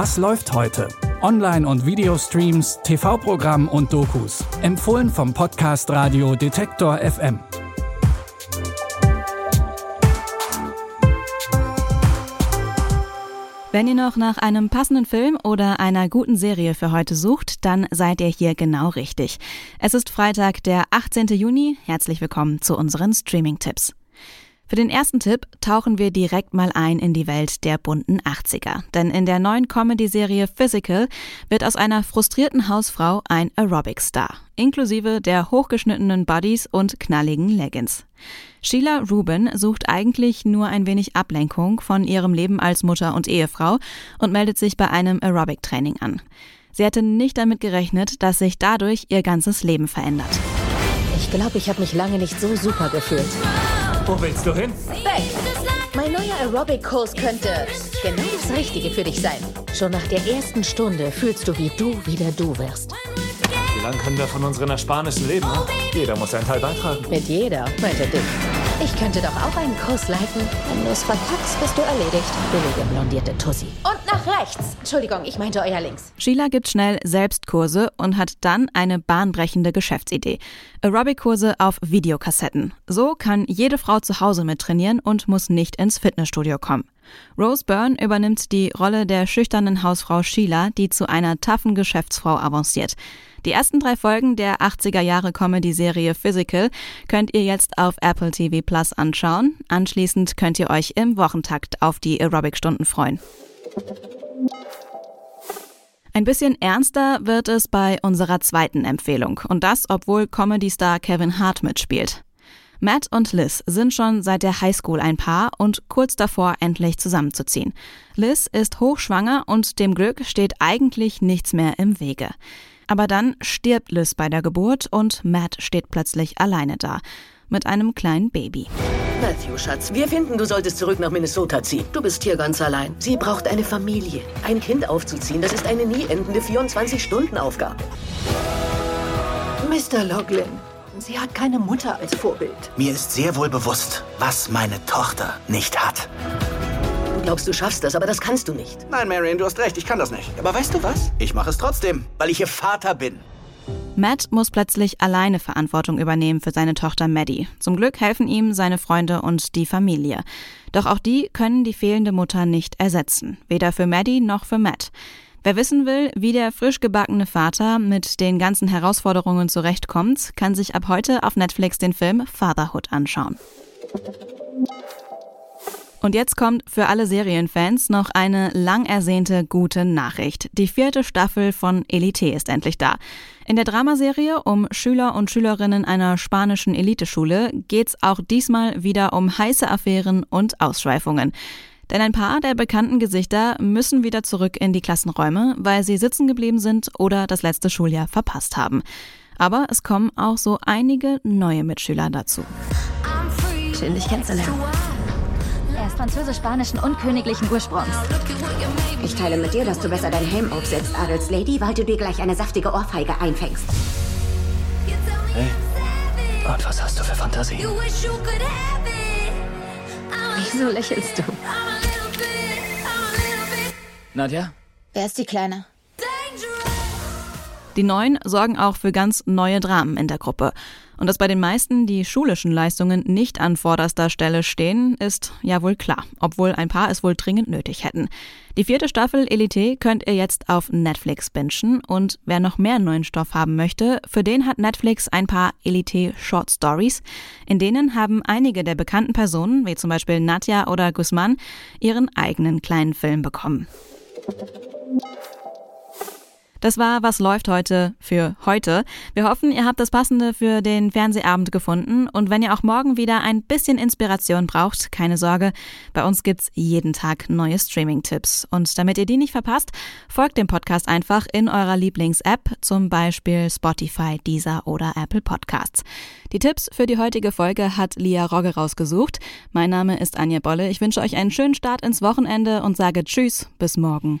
Was läuft heute? Online- und Videostreams, TV-Programm und Dokus. Empfohlen vom Podcast Radio Detektor FM. Wenn ihr noch nach einem passenden Film oder einer guten Serie für heute sucht, dann seid ihr hier genau richtig. Es ist Freitag, der 18. Juni. Herzlich willkommen zu unseren Streaming-Tipps. Für den ersten Tipp tauchen wir direkt mal ein in die Welt der bunten 80er. Denn in der neuen Comedy-Serie Physical wird aus einer frustrierten Hausfrau ein Aerobic-Star, inklusive der hochgeschnittenen Buddies und knalligen Leggings. Sheila Rubin sucht eigentlich nur ein wenig Ablenkung von ihrem Leben als Mutter und Ehefrau und meldet sich bei einem Aerobic-Training an. Sie hatte nicht damit gerechnet, dass sich dadurch ihr ganzes Leben verändert. Ich glaube, ich habe mich lange nicht so super gefühlt. Wo willst du hin? Weg! Mein neuer Aerobic-Kurs könnte genau das Richtige für dich sein. Schon nach der ersten Stunde fühlst du, wie du wieder du wirst. Wie lange können wir von unseren Ersparnissen leben? Ne? Jeder muss seinen Teil beitragen. Mit jeder, meinte dich. Ich könnte doch auch einen Kurs leiten. Wenn du es verkackst, bist du erledigt. Billige blondierte Tussi. Und nach rechts. Entschuldigung, ich meinte euer links. Sheila gibt schnell Selbstkurse und hat dann eine bahnbrechende Geschäftsidee. Aerobic-Kurse auf Videokassetten. So kann jede Frau zu Hause mittrainieren und muss nicht ins Fitnessstudio kommen. Rose Byrne übernimmt die Rolle der schüchternen Hausfrau Sheila, die zu einer taffen Geschäftsfrau avanciert. Die ersten drei Folgen der 80er Jahre Comedy-Serie Physical könnt ihr jetzt auf Apple TV Plus anschauen. Anschließend könnt ihr euch im Wochentakt auf die Aerobic-Stunden freuen. Ein bisschen ernster wird es bei unserer zweiten Empfehlung. Und das, obwohl Comedy-Star Kevin Hart mitspielt. Matt und Liz sind schon seit der Highschool ein Paar und kurz davor, endlich zusammenzuziehen. Liz ist hochschwanger und dem Glück steht eigentlich nichts mehr im Wege. Aber dann stirbt Liz bei der Geburt und Matt steht plötzlich alleine da. Mit einem kleinen Baby. Matthew, Schatz, wir finden, du solltest zurück nach Minnesota ziehen. Du bist hier ganz allein. Sie braucht eine Familie. Ein Kind aufzuziehen, das ist eine nie endende 24-Stunden-Aufgabe. Mr. Loglin, sie hat keine Mutter als Vorbild. Mir ist sehr wohl bewusst, was meine Tochter nicht hat. Du glaubst, du schaffst das, aber das kannst du nicht. Nein, Marion, du hast recht, ich kann das nicht. Aber weißt du was? Ich mache es trotzdem, weil ich ihr Vater bin. Matt muss plötzlich alleine Verantwortung übernehmen für seine Tochter Maddie. Zum Glück helfen ihm seine Freunde und die Familie. Doch auch die können die fehlende Mutter nicht ersetzen. Weder für Maddie noch für Matt. Wer wissen will, wie der frisch gebackene Vater mit den ganzen Herausforderungen zurechtkommt, kann sich ab heute auf Netflix den Film Fatherhood anschauen. Und jetzt kommt für alle Serienfans noch eine lang ersehnte gute Nachricht. Die vierte Staffel von Elite ist endlich da. In der Dramaserie um Schüler und Schülerinnen einer spanischen Eliteschule geht's auch diesmal wieder um heiße Affären und Ausschweifungen. Denn ein paar der bekannten Gesichter müssen wieder zurück in die Klassenräume, weil sie sitzen geblieben sind oder das letzte Schuljahr verpasst haben. Aber es kommen auch so einige neue Mitschüler dazu. Schön, dich kennenzulernen. Er ist französisch-spanischen und königlichen Ursprungs. Ich teile mit dir, dass du besser dein Helm aufsetzt, Adelslady, weil du dir gleich eine saftige Ohrfeige einfängst. Hey. Und was hast du für Fantasien? Wieso lächelst du? Nadja? Wer ist die Kleine? Die Neuen sorgen auch für ganz neue Dramen in der Gruppe. Und dass bei den meisten die schulischen Leistungen nicht an vorderster Stelle stehen, ist ja wohl klar, obwohl ein paar es wohl dringend nötig hätten. Die vierte Staffel Elite könnt ihr jetzt auf Netflix bingen und wer noch mehr neuen Stoff haben möchte, für den hat Netflix ein paar Elite Short Stories. In denen haben einige der bekannten Personen, wie zum Beispiel Nadja oder Guzman, ihren eigenen kleinen Film bekommen. Das war Was läuft heute für heute. Wir hoffen, ihr habt das Passende für den Fernsehabend gefunden und wenn ihr auch morgen wieder ein bisschen Inspiration braucht, keine Sorge, bei uns gibt's jeden Tag neue Streaming-Tipps. Und damit ihr die nicht verpasst, folgt dem Podcast einfach in eurer Lieblings-App, zum Beispiel Spotify, Deezer oder Apple Podcasts. Die Tipps für die heutige Folge hat Lia Rogge rausgesucht. Mein Name ist Anja Bolle. Ich wünsche euch einen schönen Start ins Wochenende und sage Tschüss, bis morgen.